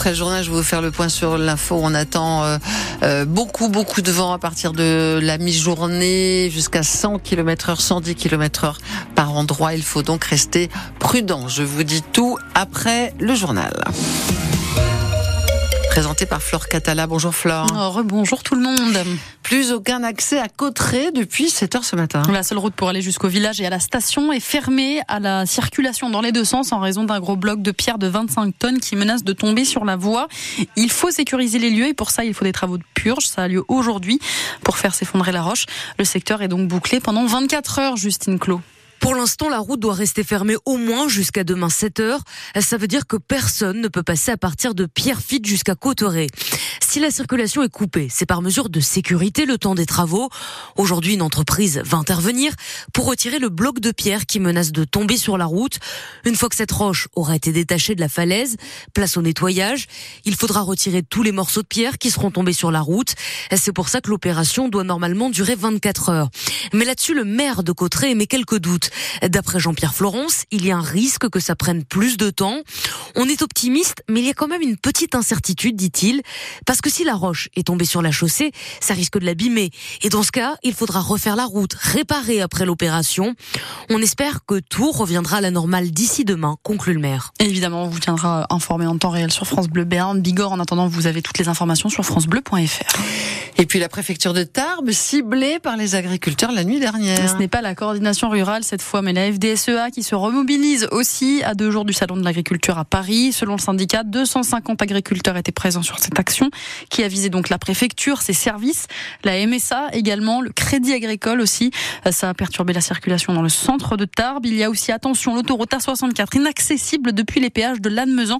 Après le journal, je vais vous faire le point sur l'info. On attend euh, euh, beaucoup, beaucoup de vent à partir de la mi-journée jusqu'à 100 km heure, 110 km heure par endroit. Il faut donc rester prudent. Je vous dis tout après le journal présenté par Flore Catala. Bonjour Flore. Oh, bonjour tout le monde. Plus aucun accès à Cotteret depuis 7 heures ce matin. La seule route pour aller jusqu'au village et à la station est fermée à la circulation dans les deux sens en raison d'un gros bloc de pierre de 25 tonnes qui menace de tomber sur la voie. Il faut sécuriser les lieux et pour ça il faut des travaux de purge. Ça a lieu aujourd'hui pour faire s'effondrer la roche. Le secteur est donc bouclé pendant 24 heures, Justine Clos. Pour l'instant, la route doit rester fermée au moins jusqu'à demain 7 heures. Ça veut dire que personne ne peut passer à partir de Pierrefitte jusqu'à Cotteret. Si la circulation est coupée, c'est par mesure de sécurité le temps des travaux. Aujourd'hui, une entreprise va intervenir pour retirer le bloc de pierre qui menace de tomber sur la route. Une fois que cette roche aura été détachée de la falaise, place au nettoyage, il faudra retirer tous les morceaux de pierre qui seront tombés sur la route. C'est pour ça que l'opération doit normalement durer 24 heures. Mais là-dessus, le maire de Cotteret émet quelques doutes. D'après Jean-Pierre Florence, il y a un risque que ça prenne plus de temps. On est optimiste, mais il y a quand même une petite incertitude, dit-il, parce parce que si la roche est tombée sur la chaussée, ça risque de l'abîmer. Et dans ce cas, il faudra refaire la route, réparer après l'opération. On espère que tout reviendra à la normale d'ici demain, conclut le maire. évidemment, on vous tiendra informé en temps réel sur France Bleu Béarn. Bigorre, en attendant, vous avez toutes les informations sur francebleu.fr. Et puis la préfecture de Tarbes, ciblée par les agriculteurs la nuit dernière. Ce n'est pas la coordination rurale cette fois, mais la FDSEA qui se remobilise aussi à deux jours du Salon de l'agriculture à Paris. Selon le syndicat, 250 agriculteurs étaient présents sur cette action qui a visé donc la préfecture, ses services, la MSA également, le crédit agricole aussi. Euh, ça a perturbé la circulation dans le centre de Tarbes. Il y a aussi, attention, l'autoroute A64 inaccessible depuis les péages de Lannemezan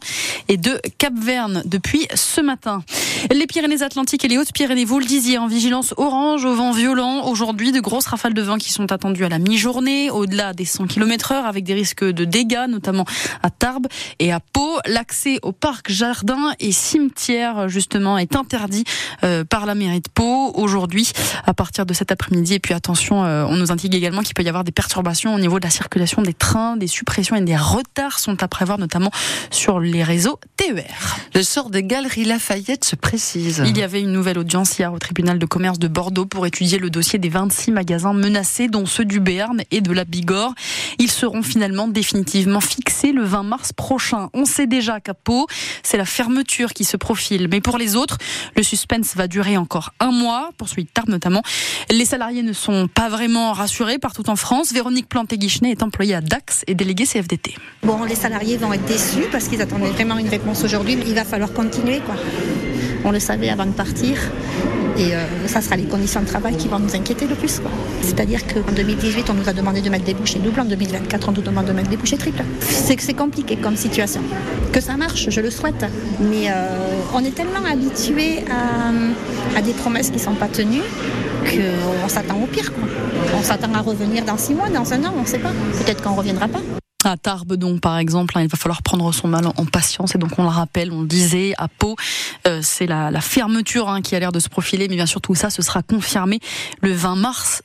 et de Cap-Verne depuis ce matin. Les Pyrénées-Atlantiques et les Hautes-Pyrénées, vous le disiez, en vigilance orange au vent violent. Aujourd'hui, de grosses rafales de vent qui sont attendues à la mi-journée, au-delà des 100 km heure, avec des risques de dégâts, notamment à Tarbes et à Pau. L'accès au parc, jardin et cimetière, justement, est interdit euh, par la mairie de Pau aujourd'hui à partir de cet après-midi. Et puis attention, euh, on nous indique également qu'il peut y avoir des perturbations au niveau de la circulation des trains, des suppressions et des retards sont à prévoir, notamment sur les réseaux TER. Le sort des galeries Lafayette se précise. Il y avait une nouvelle audience hier au tribunal de commerce de Bordeaux pour étudier le dossier des 26 magasins menacés, dont ceux du Béarn et de la Bigorre. Ils seront finalement définitivement fixés le 20 mars prochain. On sait déjà qu'à Pau, c'est la fermeture qui se profile. Mais pour les autres, le suspense va durer encore un mois, pour celui de Tarbes notamment. Les salariés ne sont pas vraiment rassurés partout en France. Véronique Planté-Guichenet est employée à Dax et déléguée CFDT. Bon, les salariés vont être déçus parce qu'ils attendaient vraiment une réponse aujourd'hui. Il va falloir continuer, quoi. On le savait avant de partir. Et euh, ça sera les conditions de travail qui vont nous inquiéter le plus. C'est-à-dire qu'en 2018, on nous a demandé de mettre des bouchées doubles. En 2024, on nous demande de mettre des bouchées triples. C'est que c'est compliqué comme situation. Que ça marche, je le souhaite. Mais euh, on est tellement habitué à, des promesses qui ne sont pas tenues qu'on s'attend au pire. On s'attend à revenir dans six mois, dans un an, on ne sait pas. Peut-être qu'on ne reviendra pas. À Tarbes, donc, par exemple, hein, il va falloir prendre son mal en patience. Et donc, on le rappelle, on le disait, à Pau, euh, c'est la, fermeture hein, qui a l'air de se profiler. Mais bien sûr, tout ça, ce sera confirmé le 20 mars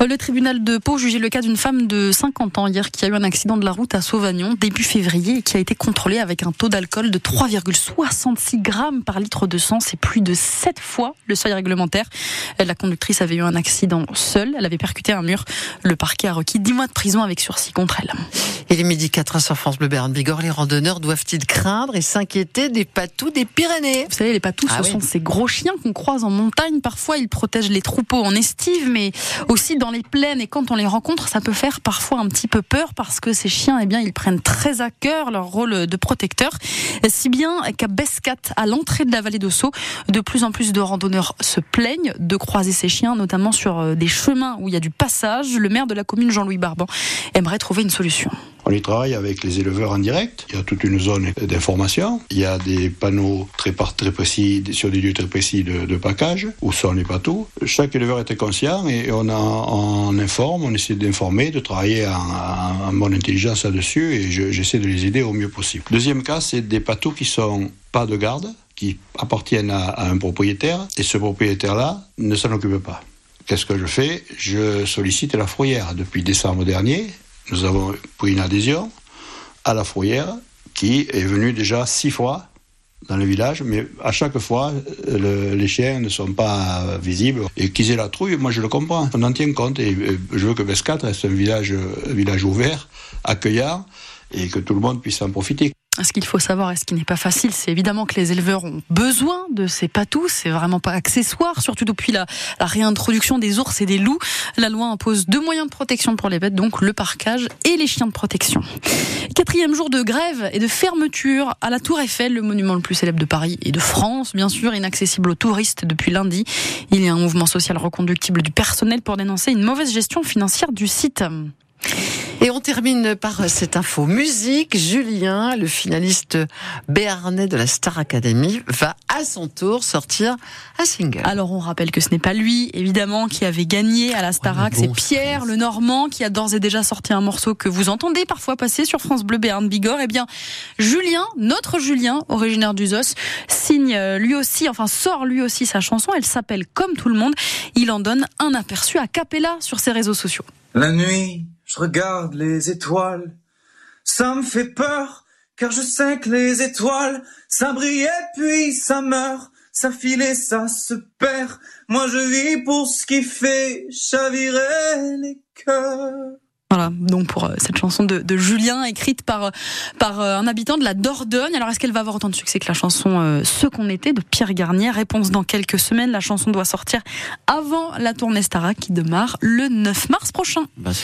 Euh, le tribunal de Pau jugeait le cas d'une femme de 50 ans hier qui a eu un accident de la route à Sauvagnon début février et qui a été contrôlée avec un taux d'alcool de 3,66 grammes par litre de sang. C'est plus de 7 fois le seuil réglementaire. Euh, la conductrice avait eu un accident seule. Elle avait percuté un mur. Le parquet a requis 10 mois de prison avec sursis contre elle. Et les midi 4 sur France Bleu Berne Bigorre, les randonneurs doivent-ils craindre et s'inquiéter des patous des Pyrénées? Vous savez, les patous, ah ce sont ces gros chiens qu'on croise en montagne. Parfois, ils protègent les troupeaux en estive, mais aussi dans les plaines. Et quand on les rencontre, ça peut faire parfois un petit peu peur parce que ces chiens, eh bien, ils prennent très à cœur leur rôle de protecteur. Si bien qu'à Bescat, à l'entrée de la vallée d'Osso, de plus en plus de randonneurs se plaignent de croiser ces chiens, notamment sur euh, des chemins où il y a du passage. Le maire de la commune, Jean-Louis Barban, aimerait trouver une solution. On y travaille avec les éleveurs en direct. Il y a toute une zone d'information. Il y a des panneaux très, très précis, sur des lieux très précis de, de package, où sont les bateaux. Chaque éleveur était conscient et on, en informe, on essaie d'informer, de travailler en, bonne intelligence là-dessus et j'essaie de les aider au mieux possible. Deuxième cas, c'est des bateaux qui sont pas de garde, qui appartiennent à, un propriétaire et ce propriétaire-là ne s'en occupe pas. Qu'est-ce que je fais? Je sollicite la fourrière. Depuis décembre dernier, nous avons pris une adhésion à la fourrière qui est venue déjà six fois dans le village, mais à chaque fois, les chiens ne sont pas visibles. Et qu'ils aient la trouille, moi je le comprends. On en tient compte et je veux que Bescat reste un village, un village ouvert, accueillant et que tout le monde puisse en profiter. Ce qu'il faut savoir et ce qui n'est pas facile, c'est évidemment que les éleveurs ont besoin de ces patous. C'est vraiment pas accessoire, surtout depuis la, réintroduction des ours et des loups. La loi impose deux moyens de protection pour les bêtes, donc le parcage et les chiens de protection. Quatrième jour de grève et de fermeture à la Tour Eiffel, le monument le plus célèbre de Paris et de France, bien sûr, inaccessible aux touristes depuis lundi. Il y a un mouvement social reconductible du personnel pour dénoncer une mauvaise gestion financière du site. Et on termine par cette info musique. Julien, le finaliste béarnais de la Star Academy, va à son tour sortir un single. Alors on rappelle que ce n'est pas lui, évidemment, qui avait gagné à la Starac. c'est Pierre, le Normand, qui a d'ores et déjà sorti un morceau que vous entendez parfois passer sur France Bleu Béarn Bigorre. Eh bien, Julien, notre Julien, originaire d'Uzos, signe lui aussi, enfin sort lui aussi sa chanson. Elle s'appelle Comme tout le monde. Il en donne un aperçu à Capella sur ses réseaux sociaux. La nuit je regarde les étoiles. Ça me fait peur, car je sais que les étoiles, ça brille et puis ça meurt, ça file et ça se perd. Moi je vis pour ce qui fait chavirer les cœurs. Voilà, donc pour euh, cette chanson de, Julien, écrite par, par euh, un habitant de la Dordogne. Alors est-ce qu'elle va avoir autant de succès que la chanson euh, Ce qu'on était de Pierre Garnier? Réponse dans quelques semaines. La chanson doit sortir avant la tournée Stara qui démarre le 9 mars prochain. Bah,